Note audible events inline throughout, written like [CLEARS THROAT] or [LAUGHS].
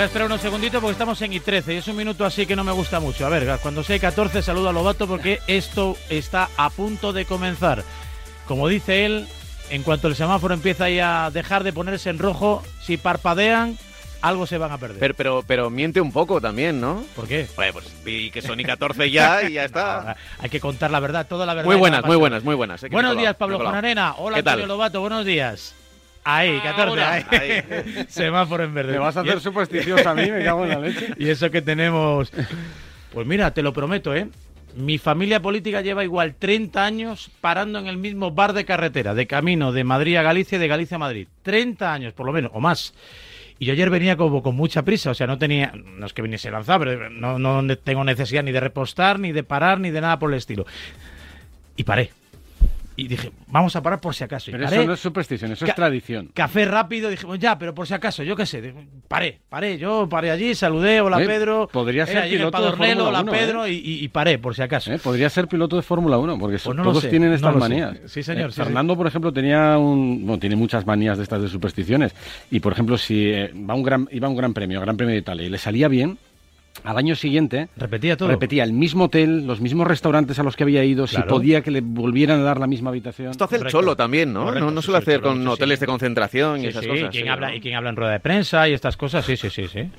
Voy a esperar unos segunditos porque estamos en I13 y es un minuto así que no me gusta mucho. A ver, cuando sea 14 saludo a Lobato porque esto está a punto de comenzar. Como dice él, en cuanto el semáforo empieza a dejar de ponerse en rojo, si parpadean, algo se van a perder. Pero, pero, pero miente un poco también, ¿no? ¿Por qué? Pues, pues vi que son y 14 ya [LAUGHS] y ya está. hay que contar la verdad, toda la verdad. Muy buenas, muy buenas, muy buenas. Buenos días, Pablo Arena. Hola, Antonio Lobato, buenos días. Ahí, 14, ahí. [LAUGHS] Semáforo en verde. ¿Me vas a hacer supersticioso a mí? Me cago en la leche. [LAUGHS] Y eso que tenemos... Pues mira, te lo prometo, ¿eh? Mi familia política lleva igual 30 años parando en el mismo bar de carretera, de camino de Madrid a Galicia y de Galicia a Madrid. 30 años, por lo menos, o más. Y yo ayer venía como con mucha prisa, o sea, no tenía, no es que viniese lanzado, pero no, no tengo necesidad ni de repostar, ni de parar, ni de nada por el estilo. Y paré y dije, vamos a parar por si acaso. pero eso no es superstición, eso es tradición. Café rápido, dije, ya, pero por si acaso, yo qué sé, paré, paré, yo paré allí, saludé, hola Pedro. Podría ser piloto de Fórmula hola 1, Pedro, ¿eh? y, paré, por si acaso. ¿Eh? Podría ser piloto de Fórmula 1, porque pues todos tienen estas manías. Sí, señor. Eh, Fernando, por ejemplo, tenía un, bueno, tiene muchas manías de estas de supersticiones. Y, por ejemplo, si va un gran, iba a un gran premio, gran premio de Italia, y le salía bien, al año siguiente repetía todo. Repetía el mismo hotel, los mismos restaurantes a los que había ido, si podía que le volvieran a dar la misma habitación. Esto hace el cholo también, ¿no? no, suele hacer con hoteles de concentración y esas cosas. ¿quién habla, y quién habla en rueda de prensa y estas cosas, sí, sí, sí, sí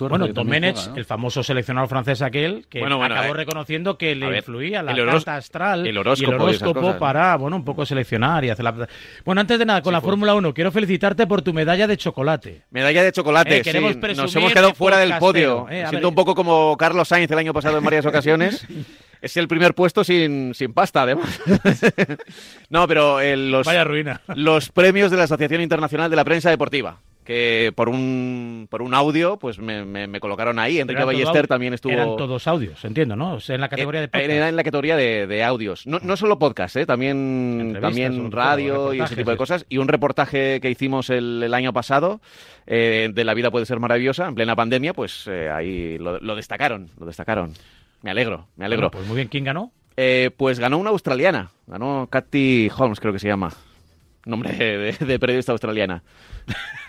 bueno, Domenech, el famoso seleccionador francés aquel, que acabó eh, reconociendo que le influía la carta astral el horóscopo, y el horóscopo para, bueno, un poco seleccionar y hacer la... Bueno, antes de nada, con la pues. Fórmula 1, quiero felicitarte por tu medalla de chocolate. Medalla de chocolate, eh, sí. Nos hemos quedado fuera del podio. Eh, siento un poco como Carlos Sainz el año pasado en varias ocasiones. [LAUGHS] Es el primer puesto sin, sin pasta, además. [LAUGHS] no, pero los, Vaya ruina. los premios de la Asociación Internacional de la Prensa Deportiva que por un, por un audio pues me, me, colocaron ahí. Enrique Ballester también estuvo... Eran todos audios, entiendo, ¿no? en la categoría de podcast. Era en la categoría de, de audios. No, no, solo podcast, ¿eh? también, también radio y ese tipo de cosas. Y un reportaje que hicimos el, el año pasado eh, de La vida puede ser maravillosa, en plena pandemia, pues eh, ahí lo, lo, destacaron, lo destacaron. Me alegro, me alegro. pues muy bien, ¿quién ganó? Eh, pues ganó una australiana, ganó Kathy Holmes, creo que se llama. Nombre de, de periodista australiana.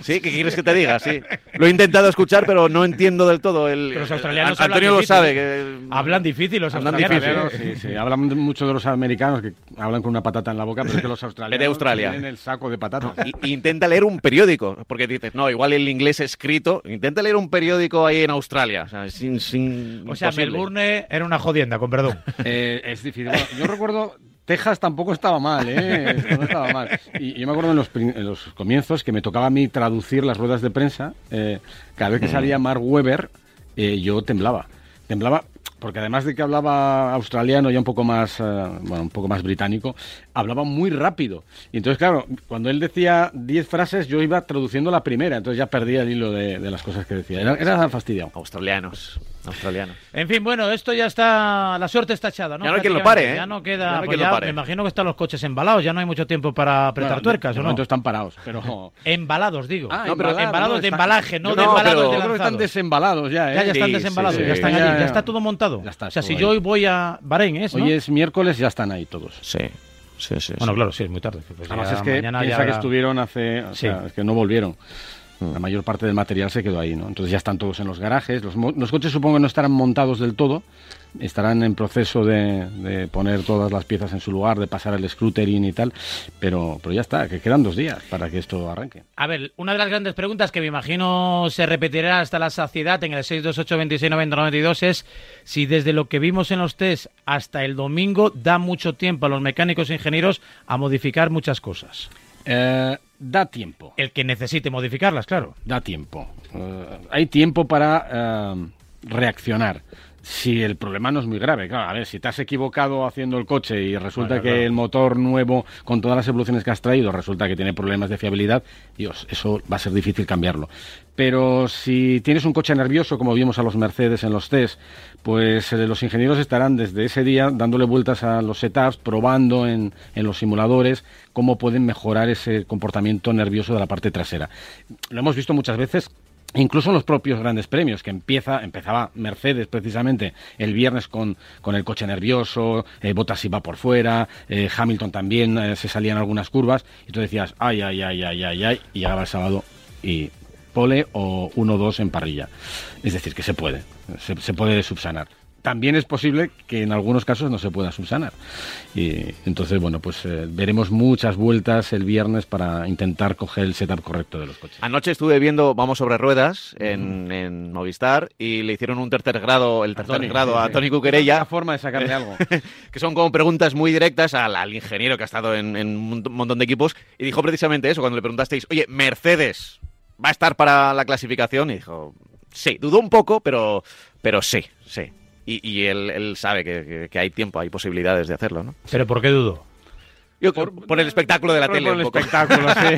¿Sí? ¿Qué quieres que te diga? Sí. Lo he intentado escuchar, pero no entiendo del todo. El, los australianos Antonio lo sabe. Que... Hablan difícil los hablan australianos. Difícil, sí, sí. Hablan mucho de los americanos que hablan con una patata en la boca, pero es que los [LAUGHS] australianos de Australia. tienen el saco de patatas. intenta leer un periódico, porque dices, no, igual el inglés escrito. Intenta leer un periódico ahí en Australia. O sea, sin, sin o sea Melbourne era una jodienda, con perdón. [LAUGHS] Eh, es difícil. yo recuerdo Texas tampoco estaba mal, ¿eh? [LAUGHS] No estaba mal. Y yo me acuerdo en los, comienzos que me tocaba a mí traducir las ruedas de prensa. Eh, cada vez que salía Mark Webber, eh, yo temblaba. Temblaba porque además de que hablaba australiano ya un poco más, eh, bueno, un poco más británico, hablaba muy rápido. Y entonces, claro, cuando él decía 10 frases, yo iba traduciendo la primera, entonces ya perdía el hilo de, las cosas que decía. Era, era fastidiado. Australianos. Australianos. En fin, bueno, esto ya está. La suerte está echada, ¿no? Ya no hay quien lo pare, ¿eh? Ya no queda. Pues me imagino que están los coches embalados, ya no hay mucho tiempo para apretar tuercas, ¿o no? están parados, pero. Embalados, digo. Ah, no, pero embalados, de embalaje, no, de embalados de lanzado. están desembalados ya, ¿eh? Ya, ya están desembalados, ya están allí, ya, está todo montado. Ya está, o sea, si yo hoy voy a Bahrein, ¿es? Hoy es miércoles, ya están ahí todos. Sí. Sí, sí, bueno, claro, sí, es muy tarde. Pues Además es que piensa que estuvieron hace... O sea, es que no volvieron. La mayor parte del material se quedó ahí, ¿no? Entonces ya están todos en los garajes. Los, los coches supongo que no estarán montados del todo, estarán en proceso de, poner todas las piezas en su lugar, de pasar el scootering y tal, pero, pero ya está, que quedan dos días para que esto arranque. A ver, una de las grandes preguntas que me imagino se repetirá hasta la saciedad en el 628 es si desde lo que vimos en los test hasta el domingo da mucho tiempo a los mecánicos e ingenieros a modificar muchas cosas. Eh, da tiempo. El que necesite modificarlas, claro. Da tiempo. Eh, hay tiempo para eh, reaccionar si el problema no es muy grave. Claro, a ver, si te has equivocado haciendo el coche y resulta que el motor nuevo, con todas las evoluciones que has traído, resulta que tiene problemas de fiabilidad, Dios, eso va a ser difícil cambiarlo. Pero si tienes un coche nervioso, como vimos a los Mercedes en los test, pues eh, los ingenieros estarán desde ese día dándole vueltas a los setups, probando en, en los simuladores cómo pueden mejorar ese comportamiento nervioso de la parte trasera. Lo hemos visto muchas veces Incluso los propios grandes premios, que empieza, empezaba Mercedes precisamente el viernes con, con el coche nervioso, eh, Bottas iba por fuera, eh, Hamilton también eh, se salían algunas curvas, y tú decías, ay, ay, ay, ay, ay, ay, y llegaba el sábado y pole o 1-2 en parrilla. Es decir, que se puede, se puede subsanar también es posible que en algunos casos no se pueda subsanar. Y entonces, bueno, pues eh, veremos muchas vueltas el viernes para intentar coger el setup correcto de los coches. Anoche estuve viendo Vamos sobre ruedas en, Movistar y le hicieron un tercer grado, el tercer grado a Tony Cuquerella. Una forma de sacarle algo. [LAUGHS] que son como preguntas muy directas al, ingeniero que ha estado en, en un montón de equipos y dijo precisamente eso cuando le preguntasteis, oye, Mercedes va a estar para la clasificación y dijo, sí, dudó un poco, pero, pero sí, sí. Y, él, sabe que, hay tiempo, hay posibilidades de hacerlo, ¿no? ¿Pero por qué dudo? Yo, por, el espectáculo de la tele. Por el espectáculo, sí.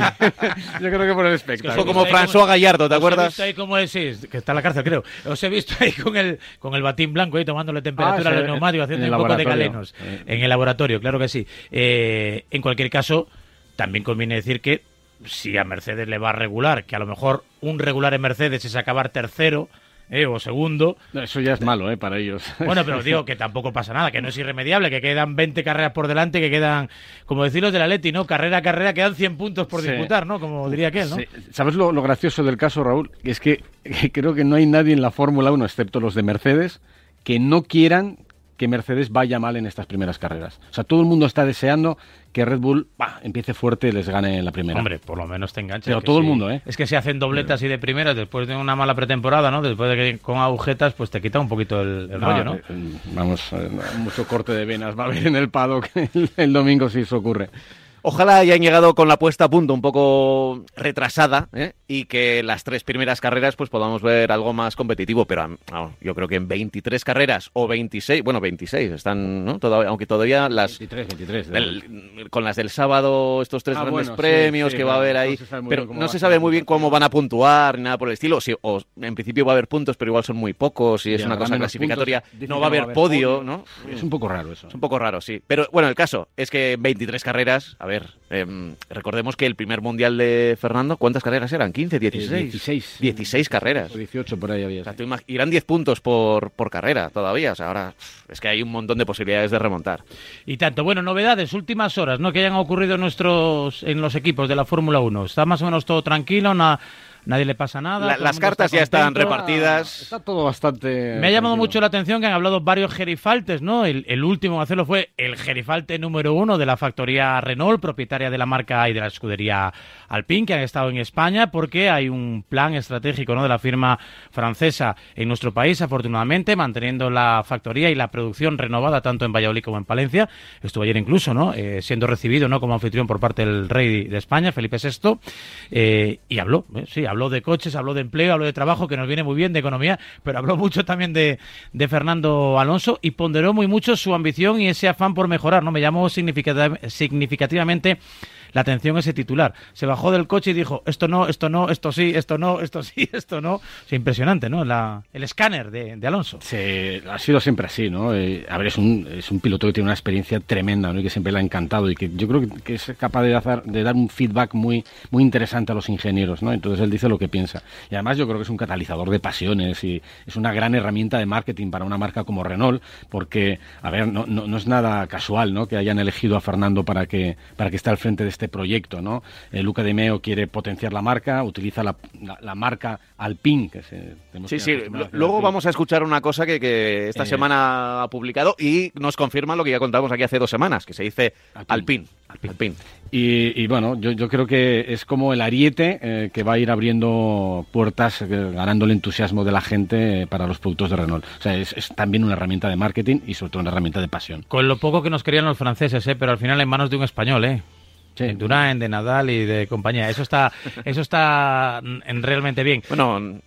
[LAUGHS] Yo creo que por el espectáculo. Fue como François Gallardo, ¿te acuerdas? Os he visto ahí como es, que está en la cárcel, creo. Os he visto ahí con el, con el batín blanco ahí tomándole temperatura ah, al neumático, haciendo un poco de galenos. En el laboratorio, claro que sí. Eh, en cualquier caso, también conviene decir que si a Mercedes le va a regular, que a lo mejor un regular en Mercedes es acabar tercero, eh, o segundo. Eso ya es malo eh, para ellos. Bueno, pero [LAUGHS] digo que tampoco pasa nada, que no es irremediable, que quedan 20 carreras por delante, que quedan, como decir los de la Leti, ¿no? Carrera a carrera, quedan 100 puntos por disputar, ¿no? Como diría aquel, ¿no? ¿Sabes lo, gracioso del caso, Raúl? Es que, que [LAUGHS] creo que no hay nadie en la Fórmula 1, excepto los de Mercedes, que no quieran que Mercedes vaya mal en estas primeras carreras. O sea, todo el mundo está deseando que Red Bull empiece fuerte y les gane en la primera. Hombre, por lo menos te engancha. Pero todo el mundo, ¿eh? Es que si hacen dobletas y de primeras después de una mala pretemporada, ¿no? Después de que con agujetas, pues te quita un poquito el, rollo, ¿no? Eh, vamos, eh, mucho corte de venas va a haber en el paddock [LAUGHS] el, el domingo si eso ocurre. Ojalá hayan llegado con la puesta a punto un poco retrasada ¿eh? y que las tres primeras carreras pues podamos ver algo más competitivo, pero yo creo que en 23 carreras o 26, bueno, 26 están, ¿no? Todavía, aunque todavía las 23, 23 con las del sábado, estos tres ah, grandes premios que va a haber ahí, pero no se sabe muy bien cómo van a puntuar ni nada por el estilo, o en principio va a haber puntos, pero igual son muy pocos y es una cosa clasificatoria, no va a haber podio, ¿no? Es un poco raro eso. Es un poco raro, sí. Pero bueno, el caso es que en 23 carreras, a ver ver, em, recordemos que el primer mundial de Fernando, ¿cuántas carreras eran? ¿15, 16? 16. 16 carreras. 18 por ahí había. O sea, irán 10 puntos por, por carrera todavía. O sea, ahora es que hay un montón de posibilidades de remontar. Y tanto, bueno, novedades, últimas horas, ¿no? Que hayan ocurrido en nuestros, en los equipos de la Fórmula 1. ¿Está más o menos todo tranquilo? Una nadie le pasa nada. las cartas ya están repartidas. Está todo bastante. Me ha llamado mucho la atención que han hablado varios gerifaltes, ¿no? El, último en hacerlo fue el gerifalte número uno de la factoría Renault, propietaria de la marca y de la escudería Alpine, que han estado en España, porque hay un plan estratégico, ¿no? De la firma francesa en nuestro país, afortunadamente, manteniendo la factoría y la producción renovada tanto en Valladolid como en Palencia. Estuvo ayer incluso, ¿no? Eh, siendo recibido, ¿no? Como anfitrión por parte del rey de España, Felipe VI, eh, y habló, ¿eh? sí, habló de coches, habló de empleo, habló de trabajo, que nos viene muy bien, de economía, pero habló [LAUGHS] mucho también de, de Fernando Alonso y ponderó muy mucho su ambición y ese afán por mejorar, ¿no? Me llamó significativamente la atención ese titular. Se bajó del coche y dijo, esto no, esto no, esto sí, esto no, esto sí, [LAUGHS] esto no. Es impresionante, ¿no? La, el escáner de, Alonso. Sí, ha sido siempre así, ¿no? Eh, a ver, es un, es un piloto que tiene una experiencia tremenda, ¿no? Y que siempre le ha encantado y que yo creo que, es capaz de, hacer, de dar un feedback muy, muy interesante a los ingenieros, ¿no? Entonces él dice lo que piensa. Y además yo creo que es un catalizador de pasiones y es una gran herramienta de marketing para una marca como Renault, porque, a ver, no, no, no es nada casual, ¿no? Que hayan elegido a Fernando para que, para que esté al frente de este este proyecto. ¿no? Eh, Luca de Meo quiere potenciar la marca, utiliza la, la, marca Alpine. Que se, sí, sí. Luego vamos a escuchar una cosa que, que esta eh, semana ha publicado y nos confirma lo que ya contamos aquí hace dos semanas, que se dice Alpine. Alpine. Y, bueno, yo, yo, creo que es como el ariete eh, que va a ir abriendo puertas, ganando el entusiasmo de la gente para los productos de Renault. O sea, es, también una herramienta de marketing y sobre todo una herramienta de pasión. Con lo poco que nos querían los franceses, ¿eh? pero al final en manos de un español, ¿eh? Sí. Durán, de Nadal y de compañía. Eso está, [LAUGHS] eso está realmente bien. Bueno,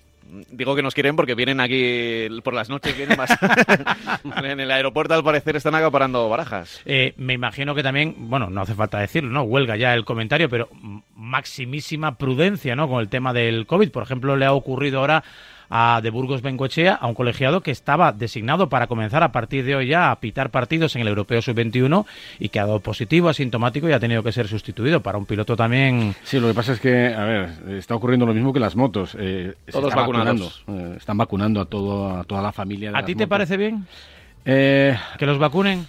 digo que nos quieren porque vienen aquí por las noches, vienen más. [LAUGHS] en el aeropuerto al parecer están acaparando barajas. Eh, me imagino que también, bueno, no hace falta decirlo, ¿no? Huelga ya el comentario, pero maximísima prudencia, ¿no? Con el tema del COVID. Por ejemplo, le ha ocurrido ahora a de Burgos Bengochea, a un colegiado que estaba designado para comenzar a partir de hoy ya a pitar partidos en el Europeo Sub-21 y que ha dado positivo, asintomático y ha tenido que ser sustituido para un piloto también. Sí, lo que pasa es que, a ver, está ocurriendo lo mismo que las motos. Eh, Todos vacunando. Eh, están vacunando a, todo, a toda la familia. ¿A ti te parece bien? Eh, ¿Que los vacunen?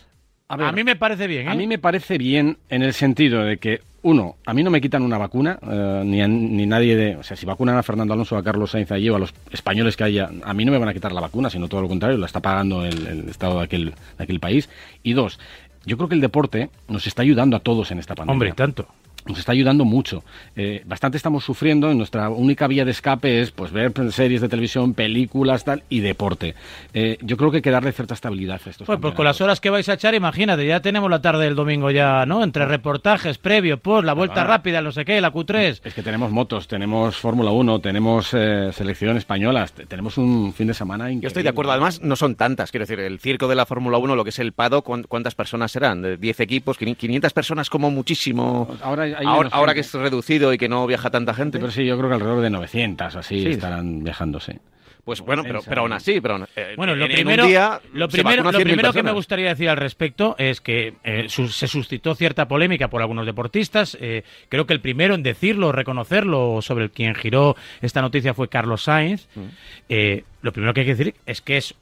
A, mí me parece bien. ¿eh? A mí me parece bien en el sentido de que, uno, a mí no me quitan una vacuna, eh, ni, ni nadie de. O sea, si vacunan a Fernando Alonso, a Carlos Sainz allí o a los españoles que haya, a mí no me van a quitar la vacuna, sino todo lo contrario, la está pagando el, Estado de aquel, de aquel país. Y dos, yo creo que el deporte nos está ayudando a todos en esta pandemia. Hombre, tanto nos está ayudando mucho. Eh, bastante estamos sufriendo, y nuestra única vía de escape es pues ver series de televisión, películas, tal, y deporte. Eh, yo creo que hay que darle cierta estabilidad a estos Pues, pues con las horas que vais a echar, imagínate, ya tenemos la tarde del domingo ya, ¿no? Entre reportajes, previo, por la vuelta rápida, no sé qué, la Q3. Es que tenemos motos, tenemos Fórmula 1, tenemos eh, selección española, tenemos un fin de semana increíble. Yo estoy de acuerdo, además no son tantas, quiero decir, el circo de la Fórmula 1, lo que es el PADO, ¿cuántas personas serán? ¿10 equipos? ¿500 personas como muchísimo? Ahora ahora, que es reducido y que no viaja tanta gente. Pero sí, yo creo que alrededor de 900 así estarán viajándose. Pues bueno, pero, pero aún así, pero eh, bueno, lo primero, lo primero, lo primero que me gustaría decir al respecto es que eh, se suscitó cierta polémica por algunos deportistas. Eh, creo que el primero en decirlo, reconocerlo, sobre quien giró esta noticia fue Carlos Sainz. Mm. lo primero que hay que decir es que es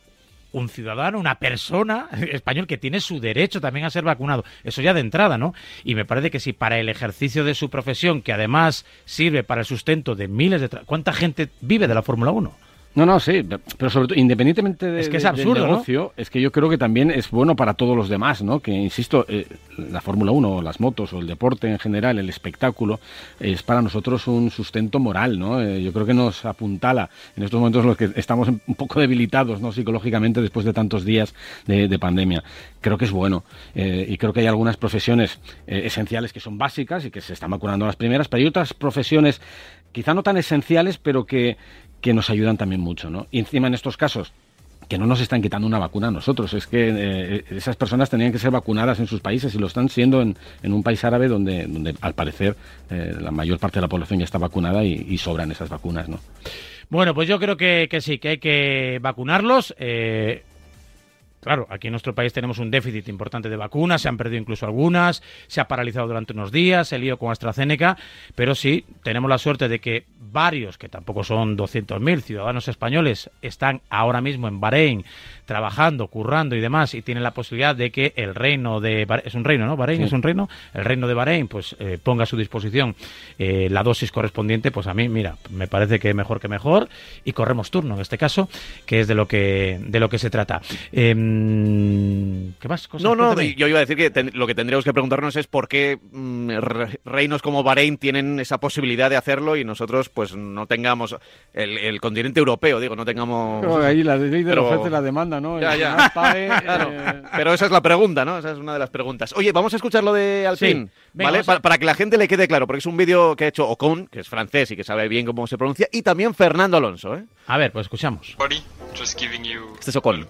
un ciudadano, una persona [LAUGHS] español que tiene su derecho también a ser vacunado. Eso ya de entrada, ¿no? Y me parece que si para el ejercicio de su profesión, que además sirve para el sustento de miles de... ¿Cuánta gente vive de la Fórmula 1? No, no, sí, pero sobre todo, independientemente de, es que es absurdo, del negocio, es que yo creo que también es bueno para todos los demás, ¿no? Que, insisto, eh, la Fórmula 1, las motos o el deporte en general, el espectáculo, es para nosotros un sustento moral, ¿no? Eh, yo creo que nos apuntala en estos momentos los que estamos un poco debilitados, ¿no? Psicológicamente después de tantos días de, pandemia. Creo que es bueno eh, y creo que hay algunas profesiones esenciales que son básicas y que se están vacunando las primeras, pero hay otras profesiones quizá no tan esenciales, pero que que nos ayudan también mucho, ¿no? Y encima en estos casos que no nos están quitando una vacuna a nosotros, es que eh, esas personas tenían que ser vacunadas en sus países y lo están siendo en, un país árabe donde, donde al parecer eh, la mayor parte de la población ya está vacunada y, sobran esas vacunas, ¿no? Bueno, pues yo creo que, que sí, que hay que vacunarlos. Eh, Claro, aquí en nuestro país tenemos un déficit importante de vacunas, se han perdido incluso algunas, se ha paralizado durante unos días, el lío con AstraZeneca, pero sí tenemos la suerte de que varios, que tampoco son 200.000 ciudadanos españoles, están ahora mismo en Bahrein trabajando, currando y demás, y tienen la posibilidad de que el reino de es un reino, ¿no? Bahrein es un reino, el reino de Bahrein, pues eh, ponga a su disposición eh, la dosis correspondiente, pues a mí, mira, me parece que mejor que mejor y corremos turno en este caso, que es de lo que de lo que se trata. Em, ¿Qué más? no, no, yo iba a decir que lo que tendríamos que preguntarnos es por qué mm, reinos como Bahrein tienen esa posibilidad de hacerlo y nosotros pues no tengamos el, continente europeo, digo, no tengamos... ahí la ley de la oferta y la demanda, ¿no? Ya, ya. [LAUGHS] Eh, Pero esa es la pregunta, ¿no? Esa es una de las preguntas. Oye, vamos a escuchar lo de Alpine, ¿vale? Para, que la gente le quede claro, porque es un vídeo que ha hecho Ocon, que es francés y que sabe bien cómo se pronuncia, y también Fernando Alonso, ¿eh? A ver, pues escuchamos. Just giving you este es Ocon.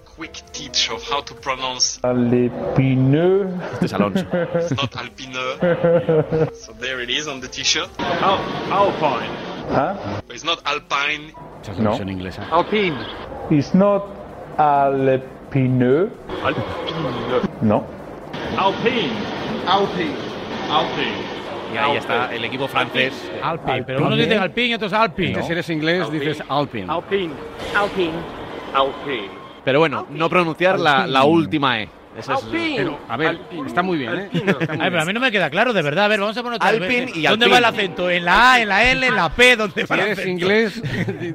of how to pronounce Alpine. Este es Alonso. It's not [LAUGHS] Alpine. so there it is on the t-shirt. Al Alpine. Huh? It's not Alpine. No. inglesa. Alpine. It's not Alpine. Alpine. No. Alpine. Alpine. Alpine. Y ahí está el equipo francés. Alpine, pero unos dicen Alpine y otros Alpine. Si eres inglés dices Alpine. Alpine. Alpine. Pero bueno, no pronunciar la, la última E. Ese es, pero, a ver, está muy bien, ¿eh? a mí no me queda claro, de verdad. A ver, vamos a poner otra Alpin y ¿Dónde va el acento? ¿En la A, en la L, en la P? ¿Dónde va si eres inglés,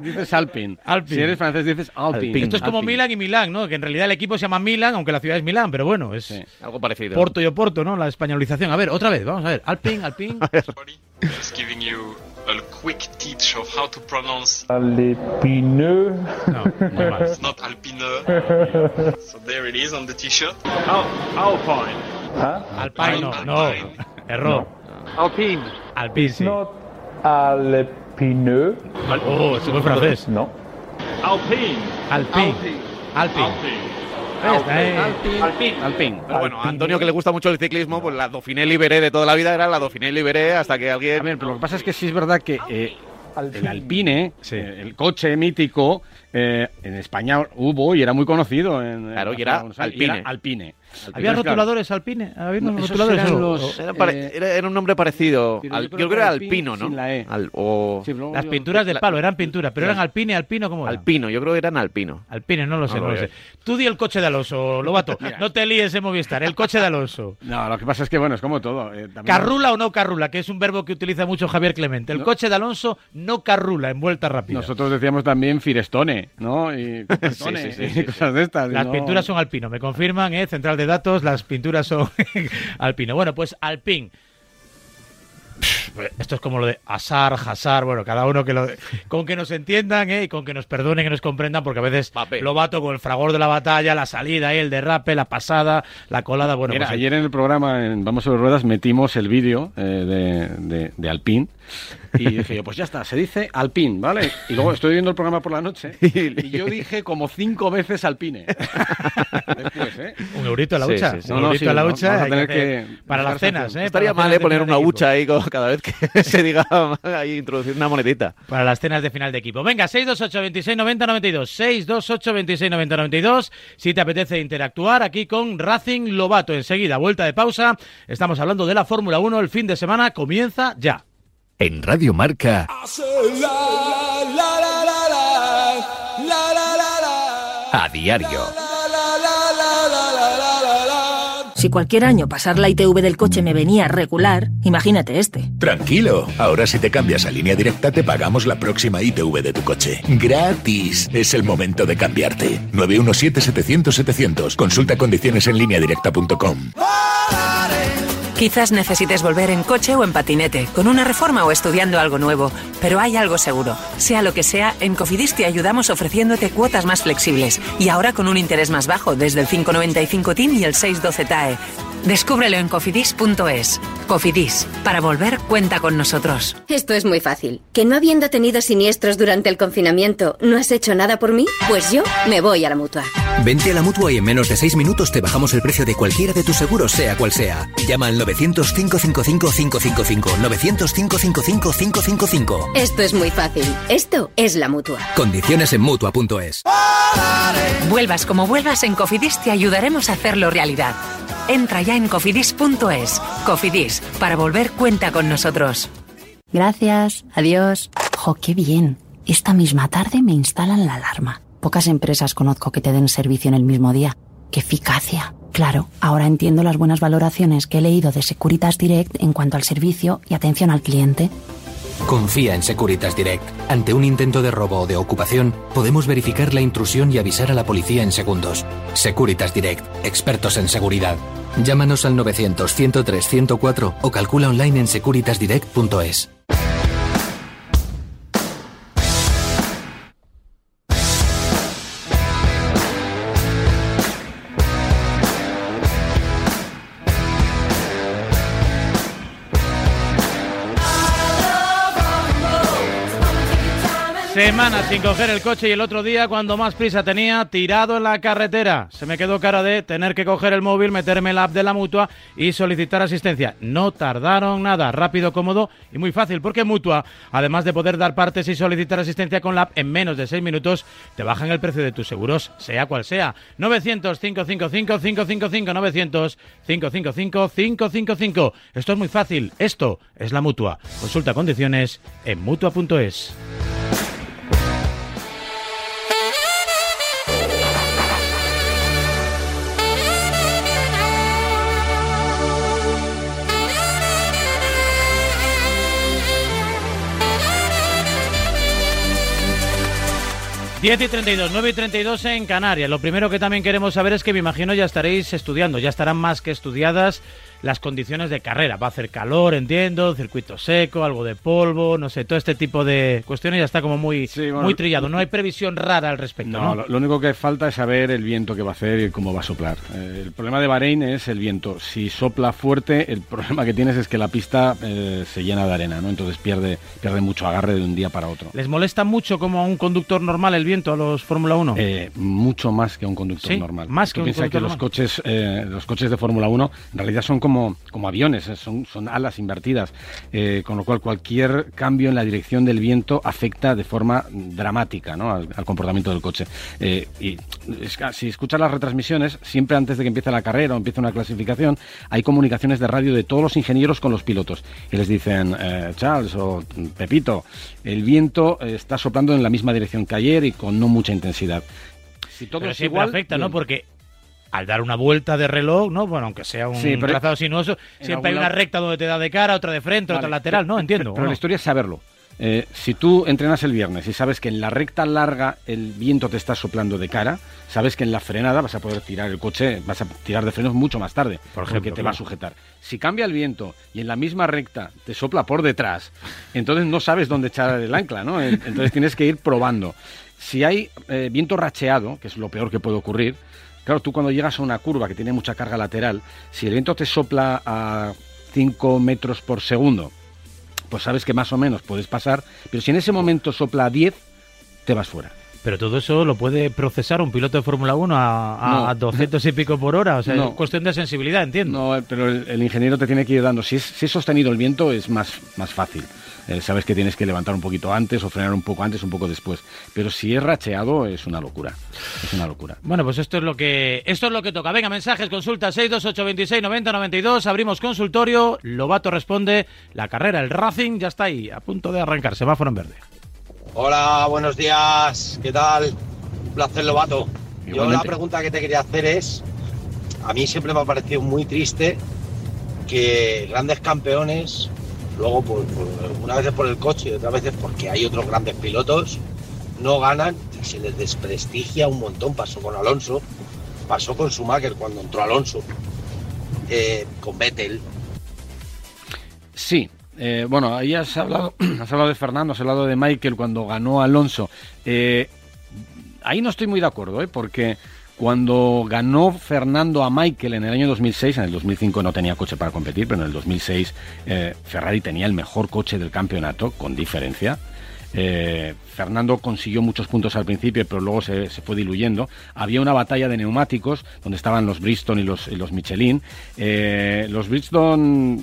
dices Alpin. Si eres francés, dices Alpin. Esto es como Milan y Milán, ¿no? Que en realidad el equipo se llama Milan, aunque la ciudad es Milán, pero bueno, es algo parecido. Porto y Oporto, ¿no? La españolización. A ver, otra vez, vamos a ver. Alpin, Alpin. A quick teach of how to pronounce Alpineux. No, no [LAUGHS] It's not Alpineux. [LAUGHS] so there it is on the t-shirt. Al Alpine. Huh? Alpine, no, no. Error. Alpine. Alpine, It's not Alpineux. Oh, es muy francés. No. Alpine. Alpine. Alpine. Alpine. Alpin. Alpin. Pero bueno, a Antonio que le gusta mucho el ciclismo, pues la Dauphiné Liberé de toda la vida era la Dauphiné Liberé hasta que alguien... A ver, pero lo que pasa es que sí es verdad que eh, el Alpine, el coche mítico, eh, en España hubo y era muy conocido. En, claro, y era Alpine. Alpine. ¿Había rotuladores Alpine? ¿Había rotuladores? Eran los, eh, era, un nombre parecido. Al, yo creo que era Alpino, ¿no? La e. Las pinturas del palo eran pinturas, pero eran Alpine, Alpino, ¿cómo era? Alpino, yo creo que eran Alpino. Alpine, no lo sé, no, lo sé. Tú di el coche de Alonso, Lobato. [LAUGHS] no te líes en Movistar, el coche de Alonso. [LAUGHS] No, lo que pasa es que, bueno, es como todo. Eh, ¿Carrula o no carrula? Que es un verbo que utiliza mucho Javier Clemente. El coche de Alonso no carrula en vuelta rápida. Nosotros decíamos también Firestone, ¿no? Y, [LAUGHS] cosas de estas. Las pinturas son Alpino, me confirman, ¿eh? Central de Datos, las pinturas son [LAUGHS] alpino. Bueno, pues alpin. Esto es como lo de asar, jasar, bueno, cada uno que lo... Con que nos entiendan ¿eh? y con que nos perdonen, que nos comprendan, porque a veces lo bato con el fragor de la batalla, la salida, ¿eh? el derrape, la pasada, la colada, bueno... Mira, pues ayer en el programa, en Vamos sobre Ruedas, metimos el vídeo eh, de, de, de Alpine y dije yo, pues ya está, se dice Alpine, ¿vale? Y luego estoy viendo el programa por la noche [LAUGHS] y yo dije como cinco veces Alpine. [LAUGHS] Después, ¿eh? Un eurito a la hucha. un eurito a la hucha. para las cenas, ¿eh? Estaría mal ¿eh? poner una hucha ahí cada vez que [LAUGHS] se diga ahí introducir una monedita. Para las cenas de final de equipo. Venga, 628 26 90 92. 628 26 90 92. Si te apetece interactuar aquí con Racing Lobato. Enseguida, vuelta de pausa. Estamos hablando de la Fórmula 1. El fin de semana comienza ya. En Radio Marca. A diario. Si cualquier año pasar la ITV del coche me venía regular, imagínate este. Tranquilo, ahora si te cambias a línea directa te pagamos la próxima ITV de tu coche. Gratis. Es el momento de cambiarte. 917-700-700. Consulta condiciones en línea directa.com. Quizás necesites volver en coche o en patinete, con una reforma o estudiando algo nuevo, pero hay algo seguro. Sea lo que sea, en Cofidis te ayudamos ofreciéndote cuotas más flexibles y ahora con un interés más bajo desde el 595 TIN y el 612 TAE. Descúbrelo en cofidis.es. Cofidis, para volver cuenta con nosotros. Esto es muy fácil. ¿Que no habiendo tenido siniestros durante el confinamiento, no has hecho nada por mí? Pues yo me voy a la mutua. Vente a la mutua y en menos de seis minutos te bajamos el precio de cualquiera de tus seguros, sea cual sea. Llama al 900-555-555. 900-555-555. Esto es muy fácil. Esto es la mutua. Condiciones en mutua.es. Vuelvas como vuelvas, en Cofidis te ayudaremos a hacerlo realidad. Entra ya en cofidis.es. Cofidis, para volver cuenta con nosotros. Gracias, adiós. ¡Jo, qué bien! Esta misma tarde me instalan la alarma. Pocas empresas conozco que te den servicio en el mismo día. ¡Qué eficacia! Claro, ahora entiendo las buenas valoraciones que he leído de Securitas Direct en cuanto al servicio y atención al cliente. Confía en Securitas Direct. Ante un intento de robo o de ocupación, podemos verificar la intrusión y avisar a la policía en segundos. Securitas Direct, expertos en seguridad. Llámanos al 900 103 104 o calcula online en securitasdirect.es. Semanas sin coger el coche y el otro día, cuando más prisa tenía, tirado en la carretera. Se me quedó cara de tener que coger el móvil, meterme en la app de la mutua y solicitar asistencia. No tardaron nada, rápido, cómodo y muy fácil, porque Mutua, además de poder dar partes y solicitar asistencia con la app en menos de 6 minutos, te bajan el precio de tus seguros, sea cual sea. 900-555-555, 900-555-555. Esto es muy fácil, esto es la Mutua. Consulta condiciones en mutua.es. Diez y 32, 9 y 32 en Canarias. Lo primero que también queremos saber es que me imagino ya estaréis estudiando, ya estarán más que estudiadas las condiciones de carrera. Va a hacer calor, entiendo, circuito seco, algo de polvo, no sé, todo este tipo de cuestiones ya está como muy, muy trillado. No hay previsión rara al respecto. No, Lo, único que falta es saber el viento que va a hacer y cómo va a soplar. Eh, el problema de Bahrein es el viento. Si sopla fuerte, el [LAUGHS] problema que tienes es que la pista eh, se llena de arena, ¿no? Entonces pierde, pierde mucho agarre de un día para otro. ¿Les molesta mucho como a un conductor normal el viento a los Fórmula 1? Eh, mucho más que a un conductor normal. Más que un piensa que los coches, los coches de Fórmula 1 en realidad son como como, como aviones, eh, son, son alas invertidas, eh, con lo cual cualquier cambio en la dirección del viento afecta de forma dramática ¿no? al, comportamiento del coche. Eh, y si escuchas las retransmisiones, siempre antes de que empiece la carrera o empiece una clasificación, hay comunicaciones de radio de todos los ingenieros con los pilotos. Y les dicen, Charles o Pepito, el viento está soplando en la misma dirección que ayer y con no mucha intensidad. Si todo es igual, afecta, ¿no? Porque al dar una vuelta de reloj, ¿no? Bueno, aunque sea un trazado sinuoso, siempre hay una recta donde te da de cara, otra de frente, otra lateral, ¿no? Entiendo. Pero, la historia es saberlo. Eh, si tú entrenas el viernes y sabes que en la recta larga el viento te está soplando de cara, sabes que en la frenada vas a poder tirar el coche, vas a tirar de frenos mucho más tarde, por ejemplo, porque te va a sujetar. Si cambia el viento y en la misma recta te sopla por detrás, entonces no sabes dónde echar el ancla, ¿no? Entonces tienes que ir probando. Si hay eh, viento racheado, que es lo peor que puede ocurrir, Claro, tú cuando llegas a una curva que tiene mucha carga lateral, si el viento te sopla a 5 metros por segundo, pues sabes que más o menos puedes pasar, pero si en ese momento sopla a 10, te vas fuera. Pero todo eso lo puede procesar un piloto de Fórmula 1 a, 200 y pico por hora. O sea, es cuestión de sensibilidad, entiendo. No, pero el, ingeniero te tiene que ir dando. Si es, si es sostenido el viento, es más, más fácil. Eh, sabes que tienes que levantar un poquito antes o frenar un poco antes, un poco después. Pero si es racheado, es una locura. Es una locura. Bueno, pues esto es lo que esto es lo que toca. Venga, mensajes, consulta 62826 9092. Abrimos consultorio. Lobato responde. La carrera, el Racing, ya está ahí, a punto de arrancar. Semáforo en verde. Hola, buenos días. ¿Qué tal? Un placer, Lobato. Yo la pregunta que te quería hacer es, a mí siempre me ha parecido muy triste que grandes campeones Luego, pues, pues, una vez por el coche y otras veces porque hay otros grandes pilotos, no ganan se les desprestigia un montón. Pasó con Alonso, pasó con Schumacher cuando entró Alonso, eh, con Vettel. Sí, eh, bueno, ahí has hablado, [CLEARS THROAT] has hablado de Fernando, has hablado de Michael cuando ganó Alonso. Eh, ahí no estoy muy de acuerdo, porque cuando ganó Fernando a Michael en el año 2006, en el 2005 no tenía coche para competir, pero en el 2006 eh, Ferrari tenía el mejor coche del campeonato, con diferencia. Eh, Fernando consiguió muchos puntos al principio, pero luego se, fue diluyendo. Había una batalla de neumáticos donde estaban los Bristol y los, Michelin. Eh, los Bristol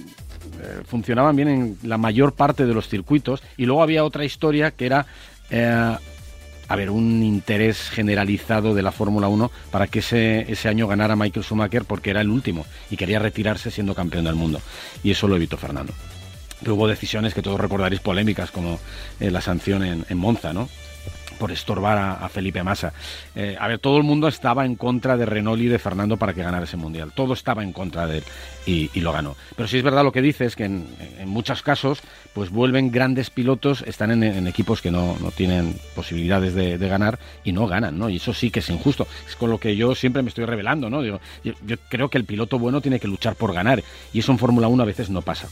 funcionaban bien en la mayor parte de los circuitos y luego había otra historia que era a ver, un interés generalizado de la Fórmula 1 para que ese, ese año ganara Michael Schumacher porque era el último y quería retirarse siendo campeón del mundo. Y eso lo evitó Fernando. hubo decisiones que todos recordaréis polémicas, como eh, la sanción en, en Monza, ¿no? Por estorbar a, Felipe Massa. Eh, a ver, todo el mundo estaba en contra de Renault y de Fernando para que ganara ese mundial. Todo estaba en contra de él y, lo ganó. Pero sí es verdad lo que dices, que en, muchos casos, pues vuelven grandes pilotos, están en, equipos que no, tienen posibilidades de, ganar y no ganan, ¿no? Y eso sí que es injusto. Es con lo que yo siempre me estoy revelando, ¿no? yo, yo creo que el piloto bueno tiene que luchar por ganar y eso en Fórmula 1 a veces no pasa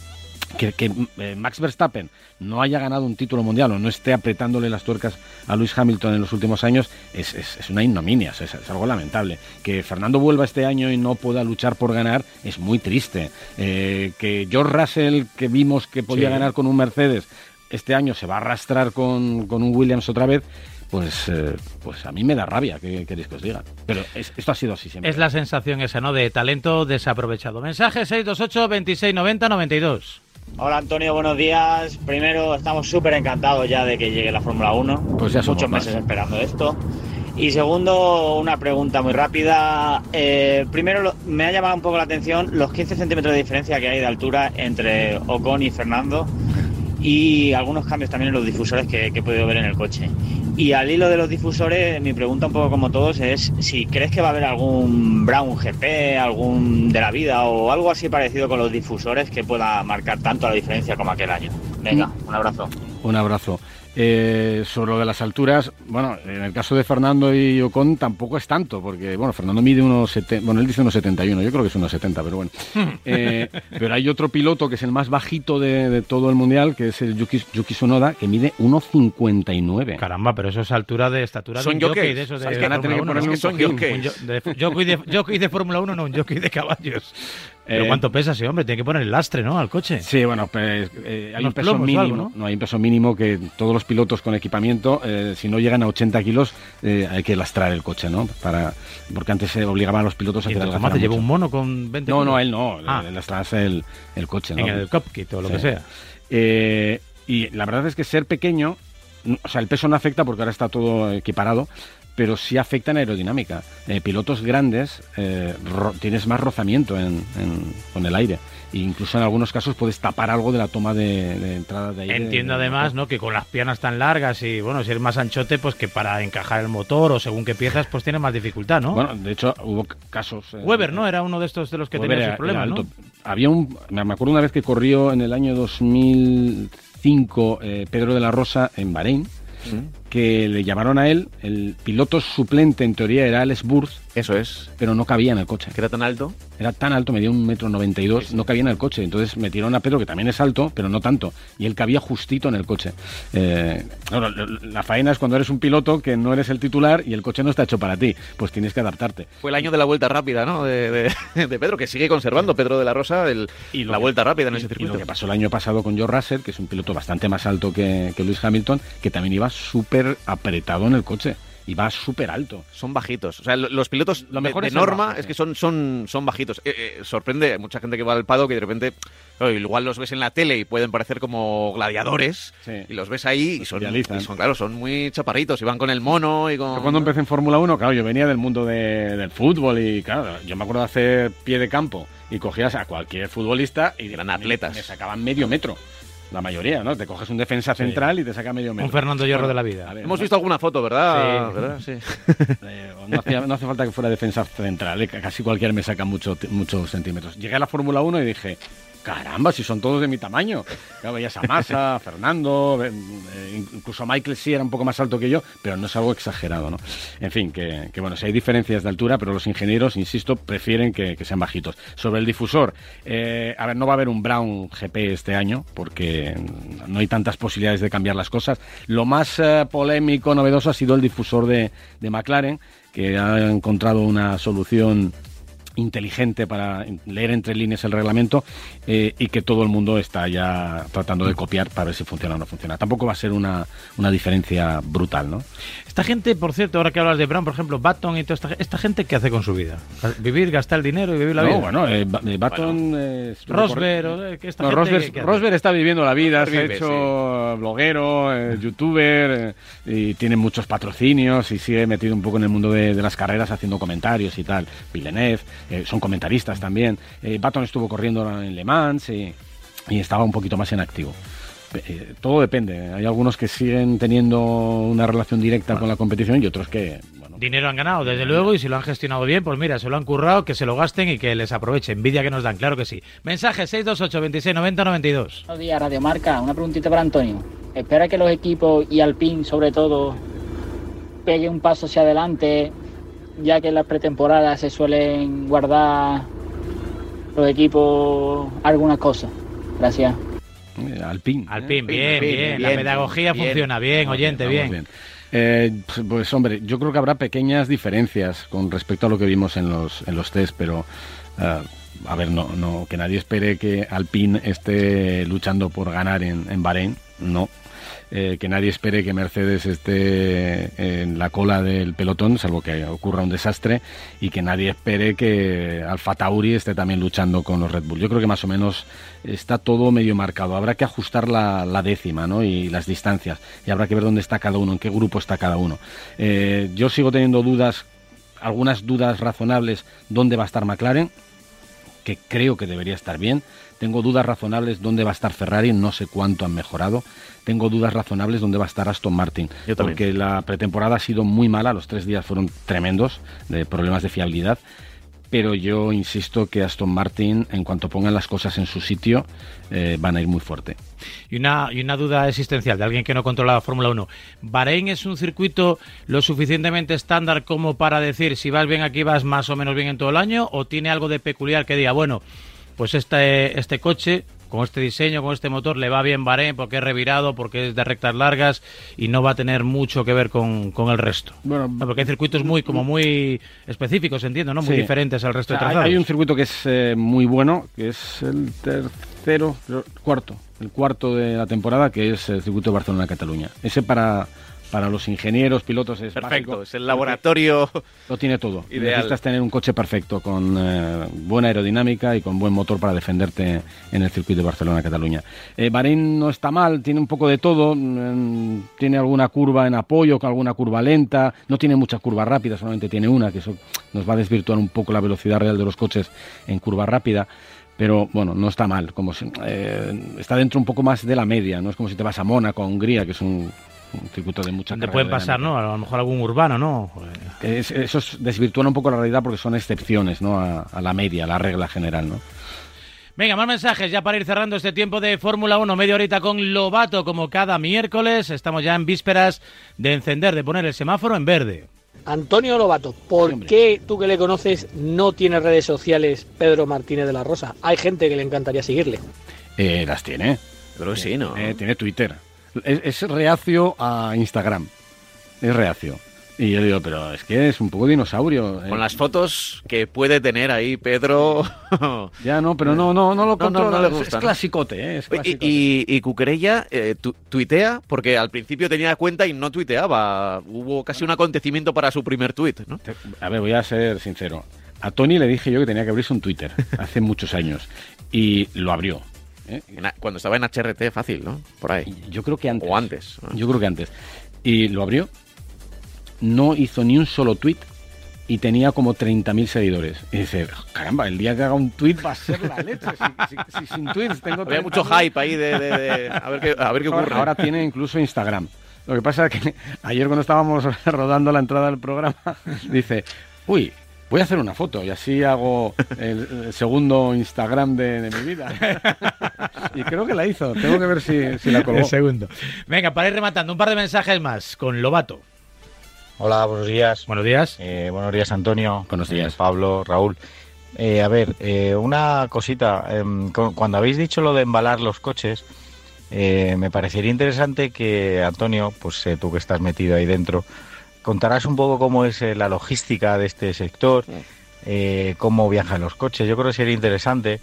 que, eh, Max Verstappen no haya ganado un título mundial o no esté apretándole las tuercas a Lewis Hamilton en los últimos años es, una ignominia, es, algo lamentable. Que Fernando vuelva este año y no pueda luchar por ganar es muy triste. Eh, que George Russell, que vimos que podía ganar con un Mercedes, este año se va a arrastrar con, un Williams otra vez, pues, eh, pues a mí me da rabia, ¿qué queréis que os diga? Pero esto ha sido así siempre. Es la sensación esa, ¿no? De talento desaprovechado. Mensaje 628 26 90 92. Hola Antonio, buenos días. Primero, estamos súper encantados ya de que llegue la Fórmula 1. Pues ya Muchos meses esperando esto. Y segundo, una pregunta muy rápida. Eh, primero, me ha llamado un poco la atención los 15 centímetros de diferencia que hay de altura entre Ocon y Fernando y algunos cambios también en los difusores que, que he podido ver en el coche. Y al hilo de los difusores, mi pregunta un poco como todos es si crees que va a haber algún Brown GP, algún de la vida o algo así parecido con los difusores que pueda marcar tanto la diferencia como aquel año. Venga, un abrazo. Un abrazo. Eh, sobre lo de las alturas, bueno, en el caso de Fernando y Ocon tampoco es tanto, porque, bueno, Fernando mide unos 70, bueno, él dice unos 71, yo creo que es unos 70, pero bueno. [LAUGHS] Eh, pero hay otro piloto que es el más bajito de, todo el mundial, que es el Yuki, Yuki Sonoda, que mide 1,59. Caramba, pero eso es altura de estatura son de un jockey, de esos de, Fórmula 1. De, jockey de, de Fórmula 1, no, un jockey de caballos. ¿Pero Eh, cuánto pesa ese hombre? Tiene que poner el lastre, ¿no? Al coche. Sí, bueno, pues eh, hay un peso plomos mínimo, algo, ¿no? hay un peso mínimo que todos los pilotos con equipamiento, eh, si no llegan a 80 kilos, eh, hay que lastrar el coche, ¿no? Para, porque antes se obligaban a los pilotos a ¿Y hacer cómo hace? ¿Lleva un mono con 20 No, kilos? no, él no, Ah. le lastras el, el coche, ¿no? En el cockpit o lo que Sí. sea. Eh, y la verdad es que ser pequeño, o sea, el peso no afecta porque ahora está todo equiparado, pero sí afecta en aerodinámica. Eh, pilotos grandes eh, tienes más rozamiento en, en- con el aire. E incluso en algunos casos puedes tapar algo de la toma de, de entrada de aire. Entiendo del además. ¿no? Que con las piernas tan largas y, bueno, si eres más anchote, pues que para encajar el motor o según qué piezas, pues tiene más dificultad, ¿no? Bueno, de hecho, hubo casos. eh, Weber, ¿no? Era uno de estos de los que Weber tenía sus problemas, ¿no? Había un. Me me acuerdo una vez que corrió en el año 2005 eh, Pedro de la Rosa en Bahrein, que le llamaron a él. El piloto suplente, en teoría, era Alex Burz. Eso es. Pero no cabía en el coche. Que era tan alto. Era tan alto, medía un metro noventa y dos, no cabía en el coche. Entonces metieron a Pedro, que también es alto, pero no tanto. Y él cabía justito en el coche. Eh, claro, la- faena es cuando eres un piloto que no eres el titular y el coche no está hecho para ti. Pues tienes que adaptarte. Fue el año de la vuelta rápida, ¿no? De, de- [LAUGHS] de Pedro, que sigue conservando Pedro de la Rosa el- lo la que- vuelta rápida en y- ese Y circuito. lo que pasó el año pasado con Joe Russell, que es un piloto bastante más alto que, que Lewis Hamilton, que también iba súper apretado en el coche. Iba súper alto. Son bajitos. O sea, lo- los pilotos Lo mejor de, norma bajo, es que son, son, son bajitos. Eh, eh, sorprende a mucha gente que va al pado que de repente, claro, igual los ves en la tele y pueden parecer como gladiadores. Y los ves ahí y son, y son, claro, son muy chaparritos y van con el mono y con... Yo cuando empecé en Fórmula 1, claro, yo venía del mundo de- del fútbol y, claro, yo me acuerdo de hacer pie de campo y cogías a cualquier futbolista y eran atletas. Me, sacaban medio metro. La mayoría, ¿no? Te coges un defensa central y te saca medio metro. Un Fernando Hierro Bueno, de la vida. ver, Hemos ¿no? visto alguna foto, ¿verdad? Sí. ¿Verdad? Sí. [LAUGHS] Eh, no, hacía- no hace falta que fuera defensa central, eh, casi cualquier me saca mucho, muchos centímetros. Llegué a la Fórmula 1 y dije, caramba, si son todos de mi tamaño. Claro, veías a Fernando, eh, incluso Michael sí era un poco más alto que yo, pero no es algo exagerado, ¿no? En fin, que, bueno, si hay diferencias de altura, pero los ingenieros, insisto, prefieren que, sean bajitos. Sobre el difusor, eh, a ver, no va a haber un Brown GP este año, porque no hay tantas posibilidades de cambiar las cosas. Lo más eh, polémico, novedoso, ha sido el difusor de McLaren, que ha encontrado una solución inteligente para leer entre líneas el reglamento eh, y que todo el mundo está ya tratando de copiar para ver si funciona o no funciona. Tampoco va a ser una, una diferencia brutal, ¿no? Esta gente, por cierto, ahora que hablas de Brown, por ejemplo, Baton y toda esta, esta gente, ¿qué hace con su vida? Vivir, gastar el dinero y vivir la no, vida. bueno, eh, eh, Baton... eh, estuvo Rosberg, por- o, eh, esta No, gente, Rosberg, ¿qué- qué hace? Rosberg está viviendo la vida, se ha hecho bloguero, eh, youtuber, y tiene muchos patrocinios y sigue metido un poco en el mundo de, de las carreras haciendo comentarios y tal. Villeneuve, son comentaristas también. Baton estuvo corriendo en Le Mans y, y estaba un poquito más en activo. Eh, todo depende. Hay algunos que siguen teniendo una relación directa con la competición y otros que Dinero han ganado, desde luego, y si lo han gestionado bien, pues mira, se lo han currado, que se lo gasten y que les aproveche. Envidia que nos dan, claro que sí. Mensaje 628 26 90 92. Buenos días, Radio Marca. Una preguntita para Antonio. ¿Espera que los equipos y Alpine, sobre todo, peguen un paso hacia adelante, ya que en las pretemporadas se suelen guardar los equipos algunas cosas? Gracias. Eh, Alpine. Alpine, bien, Alpine, bien. La bien, pedagogía bien. funciona bien, oyente, bien. Eh, pues, hombre, yo creo que habrá pequeñas diferencias con respecto a lo que vimos en los, en los test, pero eh, a ver, no, no, que nadie espere que Alpine esté luchando por ganar en, en Bahrein, no. Eh, que nadie espere que Mercedes esté en la cola del pelotón, salvo que ocurra un desastre, y que nadie espere que Alfa Tauri esté también luchando con los Red Bull. Yo creo que más o menos está todo medio marcado. Habrá que ajustar la, la décima ¿no? y las distancias, y habrá que ver dónde está cada uno, en qué grupo está cada uno. Eh, yo sigo teniendo dudas, algunas dudas razonables, dónde va a estar McLaren, que creo que debería estar bien. Tengo dudas razonables dónde va a estar Ferrari, no sé cuánto han mejorado. Tengo dudas razonables dónde va a estar Aston Martin, Yo porque la pretemporada ha sido muy mala, los tres días fueron tremendos, de problemas de fiabilidad. Pero yo insisto que Aston Martin, en cuanto pongan las cosas en su sitio, eh, van a ir muy fuerte. Y una, y una duda existencial de alguien que no controla la Fórmula 1. ¿Bahrein es un circuito lo suficientemente estándar como para decir si vas bien aquí vas más o menos bien en todo el año? ¿O tiene algo de peculiar que diga, bueno, pues este, este coche con este diseño, con este motor, le va bien Bahrein porque es revirado, porque es de rectas largas y no va a tener mucho que ver con, el resto. Bueno, porque hay circuitos muy como muy específicos, entiendo, ¿no? Muy diferentes al resto de trazados. Hay un circuito que es eh, muy bueno, que es el tercero, cuarto, el cuarto de la temporada, que es el circuito de Barcelona-Cataluña. Ese para para los ingenieros, pilotos es perfecto. Es el laboratorio. Lo tiene todo. [LAUGHS] Necesitas tener un coche perfecto con eh, buena aerodinámica y con buen motor para defenderte en el circuito de Barcelona-Cataluña. Eh, Bahrein no está mal, tiene un poco de todo. Mm, tiene alguna curva en apoyo, alguna curva lenta. No tiene mucha curva rápida, solamente tiene una, que eso nos va a desvirtuar un poco la velocidad real de los coches en curva rápida pero bueno, no está mal, como eh, está dentro un poco más de la media, no es como si te vas a Mónaco, a Hungría, que es un un circuito de mucha Donde pueden pasar, ¿no? A lo mejor algún urbano, ¿no? eso desvirtúa un poco la realidad porque son excepciones, ¿no? A, la media, a la regla general, ¿no? Venga, más mensajes ya para ir cerrando este tiempo de Fórmula 1, media horita con Lobato, como cada miércoles. Estamos ya en vísperas de encender, de poner el semáforo en verde. Antonio Lobato, ¿por qué tú que le conoces no tienes redes sociales Pedro Martínez de la Rosa? Hay gente que le encantaría seguirle. Eh, las tiene. Pero sí, ¿no? Eh, tiene Twitter es, reacio a Instagram. Es reacio. Y yo digo, pero es que es un poco dinosaurio. ¿eh? Con las fotos que puede tener ahí Pedro. [LAUGHS] ya no, pero no, no, no lo controla. No, le gusta, es, clasicote, ¿eh? Y, y, Cuquerella eh, tuitea, porque al principio tenía cuenta y no tuiteaba. Hubo casi un acontecimiento para su primer tuit, ¿no? A ver, voy a ser sincero. A Tony le dije yo que tenía que abrirse un Twitter [LAUGHS] hace muchos años. Y lo abrió. ¿Eh? Cuando estaba en HRT, fácil, ¿no? Por ahí. Yo creo que antes. O antes. Yo creo que antes. Y lo abrió, no hizo ni un solo tweet y tenía como 30.000 seguidores. Y dice, caramba, el día que haga un tweet va a ser la leche. Si, sin tweets tengo... Había mucho hype ahí de, a, ver qué, a ver qué ocurre. Ahora, tiene incluso Instagram. Lo que pasa es que [LAUGHS] ayer cuando estábamos [LAUGHS] rodando la entrada del programa, [LAUGHS] dice, uy, voy a hacer una foto y así hago el, segundo Instagram de, mi vida. y creo que la hizo. Tengo que ver si, la colgó. El segundo. Venga, para ir rematando, un par de mensajes más con Lobato. Hola, buenos días. Buenos días. Eh, buenos días, Antonio. Buenos días. Pablo, Raúl. Eh, a ver, eh, una cosita. Em, cuando habéis dicho lo de embalar los coches, me parecería interesante que, Antonio, pues tú que estás metido ahí dentro, contarás un poco cómo es eh, la logística de este sector, eh, cómo viajan los coches. Yo creo que sería interesante.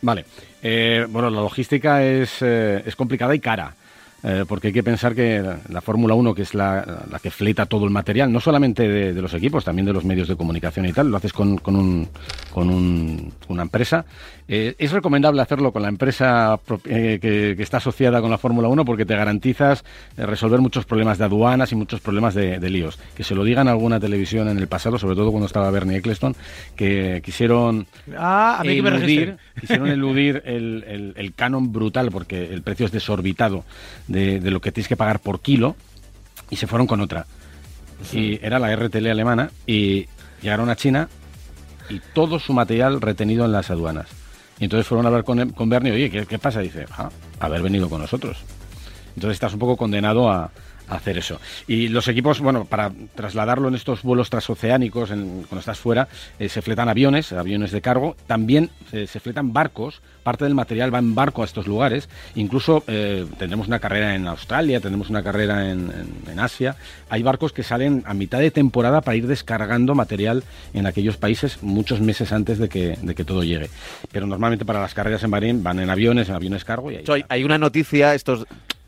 Vale. Eh, bueno, la logística es, es complicada y cara. Eh, porque hay que pensar que la, Fórmula 1, que es la, que fleta todo el material, no solamente de, los equipos, también de los medios de comunicación y tal, lo haces con, con, un, con una empresa. Eh, es recomendable hacerlo con la empresa eh, que, está asociada con la Fórmula 1 porque te garantizas resolver muchos problemas de aduanas y muchos problemas de, líos. Que se lo digan a alguna televisión en el pasado, sobre todo cuando estaba Bernie Eccleston, que quisieron ah, a mí eludir, quisieron eludir el, el, el canon brutal porque el precio es desorbitado de, lo que tienes que pagar por kilo y se fueron con otra. Y era la RTL alemana y llegaron a China y todo su material retenido en las aduanas. Y entonces fueron a hablar con, con Bernie, oye, ¿qué, ¿qué, pasa? dice, ah, haber venido con nosotros. Entonces estás un poco condenado a, hacer eso. Y los equipos, bueno, para trasladarlo en estos vuelos transoceánicos, en, cuando estás fuera, eh, se fletan aviones, aviones de cargo, también eh, se fletan barcos, parte del material va en barco a estos lugares, incluso eh, tendremos una carrera en Australia, tendremos una carrera en, Asia, hay barcos que salen a mitad de temporada para ir descargando material en aquellos países muchos meses antes de que, de que todo llegue. Pero normalmente para las carreras en Bahrein van en aviones, en aviones cargo y hay, hay una noticia estos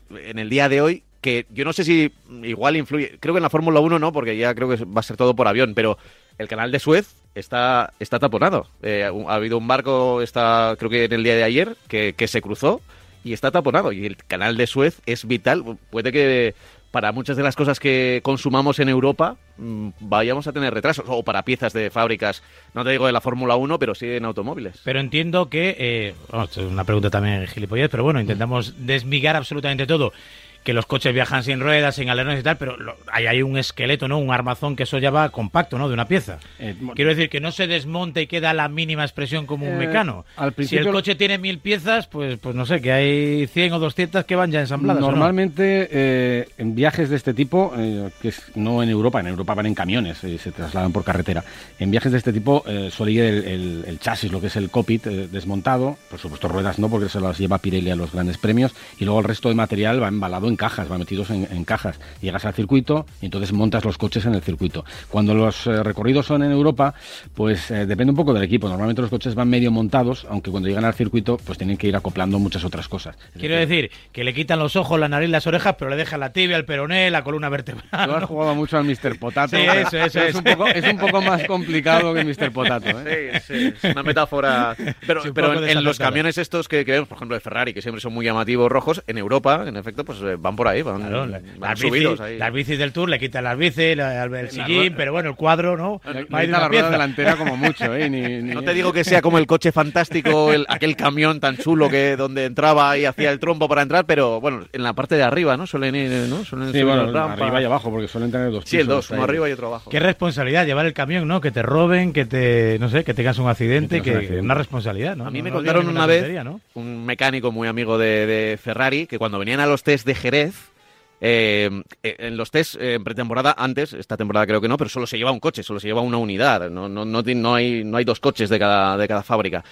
en el día de hoy que yo no sé si igual influye, creo que en la Fórmula 1 no, porque ya creo que va a ser todo por avión, pero el canal de Suez está, está taponado. Eh, ha habido un barco, está, creo que en el día de ayer, que, se cruzó y está taponado. Y el canal de Suez es vital. Puede que para muchas de las cosas que consumamos en Europa mm, vayamos a tener retrasos, o para piezas de fábricas, no te digo de la Fórmula 1, pero sí en automóviles. Pero entiendo que, eh, una pregunta también gilipollez, pero bueno, intentamos desmigar absolutamente todo que los coches viajan sin ruedas, sin alerones y tal, pero hay, hay un esqueleto, ¿no? Un armazón que eso ya va compacto, ¿no? De una pieza. Eh, Quiero decir que no se desmonta y queda la mínima expresión como un eh, mecano. Si el coche tiene mil piezas, pues, pues no sé, que hay 100 o 200 que van ya ensambladas. Normalmente eh, en viajes de este tipo, que es no en Europa, en Europa van en camiones y se trasladan por carretera. En viajes de este tipo suele ir el, chasis, lo que es el cockpit desmontado, por supuesto ruedas no, porque se las lleva Pirelli a los grandes premios, y luego el resto de material va embalado en cajas, van metidos en, cajas. Llegas al circuito y entonces montas los coches en el circuito. Cuando los eh, recorridos son en Europa, pues eh, depende un poco del equipo. Normalmente los coches van medio montados, aunque cuando llegan al circuito, pues tienen que ir acoplando muchas otras cosas. Quiero decir, que le quitan los ojos, la nariz, las orejas, pero le dejan la tibia, el peroné, la columna vertebral. Tú has jugado mucho al Mr. Potato. es, Un poco, es un poco más complicado que Mr. Potato. ¿eh? Sí, es una metáfora. Pero, pero en, los camiones estos que, que, vemos, por ejemplo, de Ferrari, que siempre son muy llamativos rojos, en Europa, en efecto, pues van por ahí, van, las, subidos bicis, las bicis del Tour le quitan las bicis, el, sillín, pero bueno, el cuadro, ¿no? No hay la rueda delantera como [LAUGHS] mucho, ¿eh? No te digo que sea como el coche fantástico, el, aquel camión tan chulo que donde entraba y hacía el trompo para entrar, pero bueno, en la parte de arriba, ¿no? Suelen ir, ¿no? Suelen sí, bueno, arriba y abajo, porque suelen tener dos pisos. Sí, el dos, uno arriba y otro abajo. Qué responsabilidad llevar el camión, ¿no? Que te roben, que te, no sé, que tengas un accidente, que, una responsabilidad, ¿no? A mí me contaron una vez un mecánico muy amigo de, de Ferrari que cuando venían a los test de Jerez eh, eh, en los test en pretemporada, antes, esta temporada creo que no, pero solo se lleva un coche, solo se lleva una unidad, no, no, no, no hay, no hay dos coches de cada, de cada fábrica.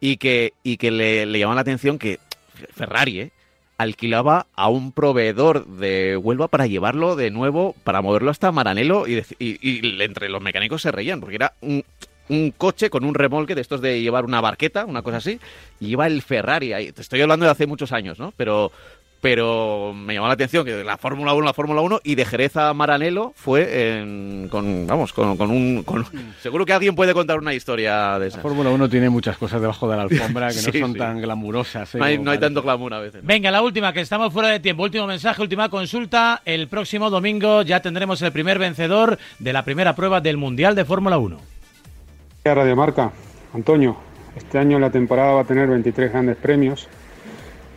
Y que, y que le, le llama la atención que Ferrari eh, alquilaba a un proveedor de Huelva para llevarlo de nuevo, para moverlo hasta Maranelo, y, entre los mecánicos se reían, porque era un, coche con un remolque de estos de llevar una barqueta, una cosa así, y iba el Ferrari. Te estoy hablando de hace muchos años, ¿no? Pero, pero me llamó la atención que la Fórmula 1, la Fórmula 1 y de Jerez a Maranelo fue con, vamos, con, un... seguro que alguien puede contar una historia de esa. La Fórmula 1 tiene muchas cosas debajo de la alfombra que no [LAUGHS] son tan glamurosas. ¿eh? No, hay, tanto glamour a veces. Venga, la última, que estamos fuera de tiempo. Último mensaje, última consulta. El próximo domingo ya tendremos el primer vencedor de la primera prueba del Mundial de Fórmula 1. Radio Marca, Antonio, este año la temporada va a tener 23 grandes premios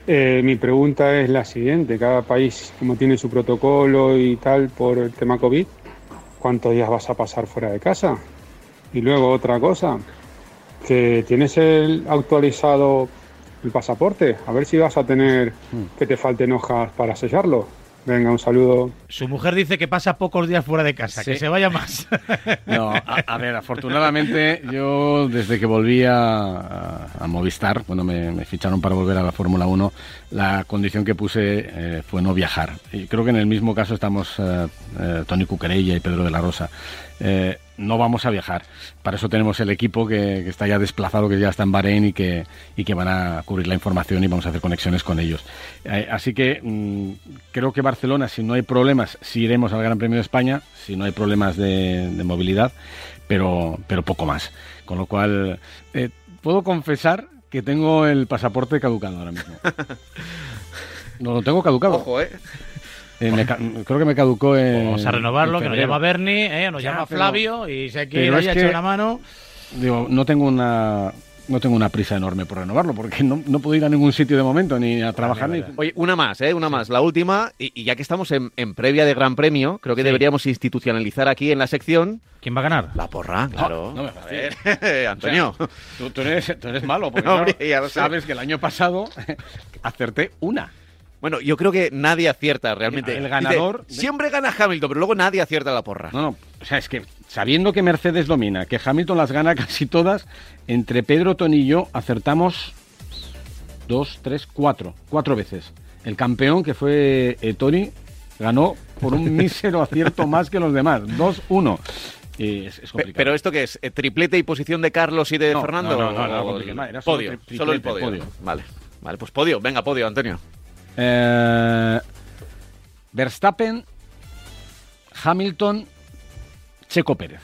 eh, mi pregunta es la siguiente, cada país como tiene su protocolo y tal por el tema COVID, ¿cuántos días vas a pasar fuera de casa? Y luego otra cosa, que tienes el actualizado el pasaporte, a ver si vas a tener hmm. que te falten hojas para sellarlo. Venga, un saludo. Su mujer dice que pasa pocos días fuera de casa, que se vaya más. [LAUGHS] No, a, ver, afortunadamente yo desde que volví a, Movistar, cuando me, ficharon para volver a la Fórmula 1, la condición que puse eh, fue no viajar. Y creo que en el mismo caso estamos eh, eh, Tony Cuquerella y Pedro de la Rosa no vamos a viajar. Para eso tenemos el equipo que, está ya desplazado, que ya está en Bahrein y que, y que van a cubrir la información y vamos a hacer conexiones con ellos. Eh, así que mm, creo que Barcelona, si no hay problemas, sí iremos al Gran Premio de España, si no hay problemas de, movilidad, pero, pero poco más. Con lo cual, eh, puedo confesar que tengo el pasaporte caducado ahora mismo. [LAUGHS] No lo tengo caducado. Ojo, ¿eh? Eh, creo que me caducó en. Vamos a renovarlo, que nos llama Bernie, eh, nos llama Flavio y sé que le haya hecho una mano. Digo, no tengo una. No tengo una prisa enorme por renovarlo, porque no, no puedo ir a ningún sitio de momento, ni a trabajar. ni... Oye, una más, ¿eh? Una más. La última, y, ya que estamos en, previa de Gran Premio, creo que deberíamos institucionalizar aquí en la sección. ¿Quién va a ganar? La porra, claro. No, me [LAUGHS] Antonio. tú, eres, tú, eres, malo, porque [LAUGHS] sabes que el año pasado [LAUGHS] acerté una. Bueno, yo creo que nadie acierta realmente. El ganador. siempre gana Hamilton, pero luego nadie acierta la porra. No, no. O sea, es que sabiendo que Mercedes domina, que Hamilton las gana [LAUGHS] casi todas, entre Pedro, Tony y yo acertamos dos, tres, cuatro. Cuatro veces. El campeón, que fue eh, Tony, ganó por un [LAUGHS] mísero acierto más que los demás. Dos, uno. Es, Pero esto que es, eh, triplete y posición de Carlos y de Fernando. No, no, no, no, podio, solo el podio. Vale, vale, pues podio, venga, podio, Antonio. Eh, Verstappen, Hamilton, Checo Pérez.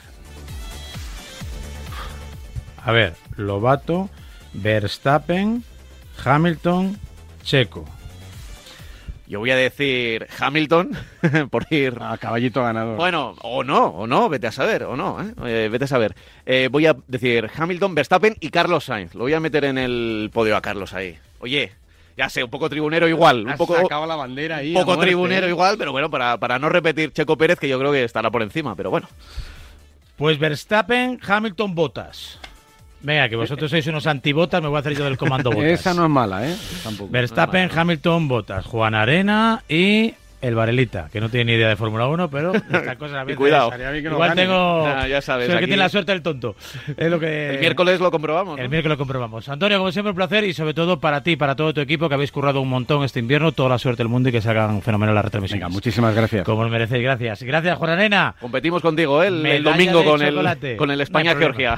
A ver, Lobato, Verstappen, Hamilton, Checo. Yo voy a decir Hamilton [LAUGHS] por ir a caballito ganador. Bueno, o no, o no, vete a saber, o no, ¿eh? Eh, vete a saber. voy a decir Hamilton, Verstappen y Carlos Sainz. Lo voy a meter en el podio a Carlos ahí. Oye, Ya sé, un poco tribunero igual. Un poco, sacado la bandera ahí. Un poco tribunero igual, pero bueno, para, para no repetir Checo Pérez, que yo creo que estará por encima, pero bueno. Pues Verstappen, Hamilton, Botas. Venga, que vosotros sois unos antibotas, me voy a hacer yo del comando [LAUGHS] Botas. Esa no es mala, ¿eh? Tampoco. Verstappen, Hamilton, Botas, Juan Arena y el Varelita, que no tiene ni idea de Fórmula 1, pero [LAUGHS] estas cosas a Y veces... cuidado. Que no Igual gane. tengo... Ya- ya sabes, soy el que aquí- tiene la suerte del tonto. Es lo que... El miércoles lo comprobamos. ¿no? El miércoles lo comprobamos. Antonio, como siempre, un placer y sobre todo para ti, para todo tu equipo que habéis currado un montón este invierno. Toda la suerte del mundo y que se hagan fenomenal las retransmisiones. Venga, muchísimas gracias. Como lo merecéis, gracias. Gracias, Juan Arena. Competimos contigo ¿eh? el, el domingo con el, con el España-Georgia.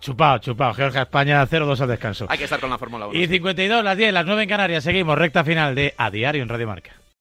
chupado, chupado. Georgia-España 0-2 al descanso. Hay que estar con la Fórmula 1. Y 52, las 10, las 9 en Canarias. Seguimos, recta final de A Diario en Radio Marca.